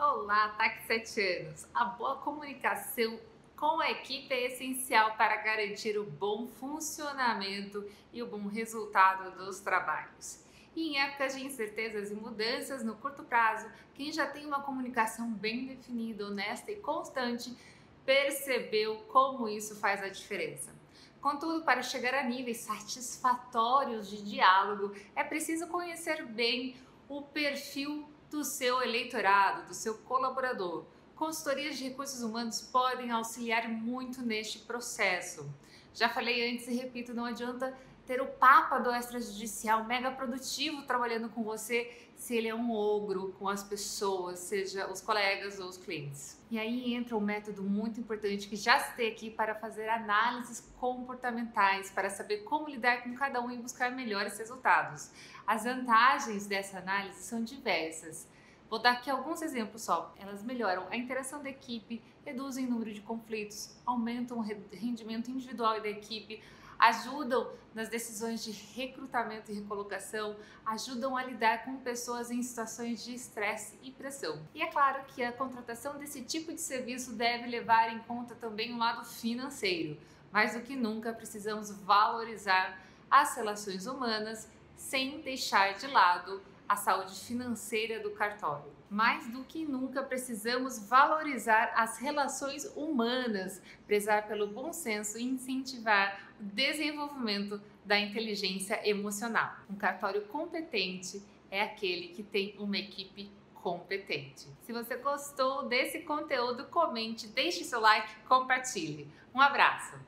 Olá, TAC 7 anos. A boa comunicação com a equipe é essencial para garantir o bom funcionamento e o bom resultado dos trabalhos. E em épocas de incertezas e mudanças no curto prazo, quem já tem uma comunicação bem definida, honesta e constante, percebeu como isso faz a diferença. Contudo, para chegar a níveis satisfatórios de diálogo, é preciso conhecer bem o perfil do seu eleitorado, do seu colaborador. Consultorias de recursos humanos podem auxiliar muito neste processo. Já falei antes e repito, não adianta ter o papa do extrajudicial mega produtivo trabalhando com você se ele é um ogro com as pessoas, seja os colegas ou os clientes. E aí entra um método muito importante que já citei aqui para fazer análises comportamentais, para saber como lidar com cada um e buscar melhores resultados. As vantagens dessa análise são diversas. Vou dar aqui alguns exemplos só. Elas melhoram a interação da equipe, reduzem o número de conflitos, aumentam o rendimento individual da equipe, ajudam nas decisões de recrutamento e recolocação, ajudam a lidar com pessoas em situações de estresse e pressão. E é claro que a contratação desse tipo de serviço deve levar em conta também o lado financeiro. Mais do que nunca, precisamos valorizar as relações humanas sem deixar de lado a saúde financeira do cartório. Mais do que nunca precisamos valorizar as relações humanas, prezar pelo bom senso e incentivar o desenvolvimento da inteligência emocional. Um cartório competente é aquele que tem uma equipe competente. Se você gostou desse conteúdo, comente, deixe seu like, compartilhe. Um abraço!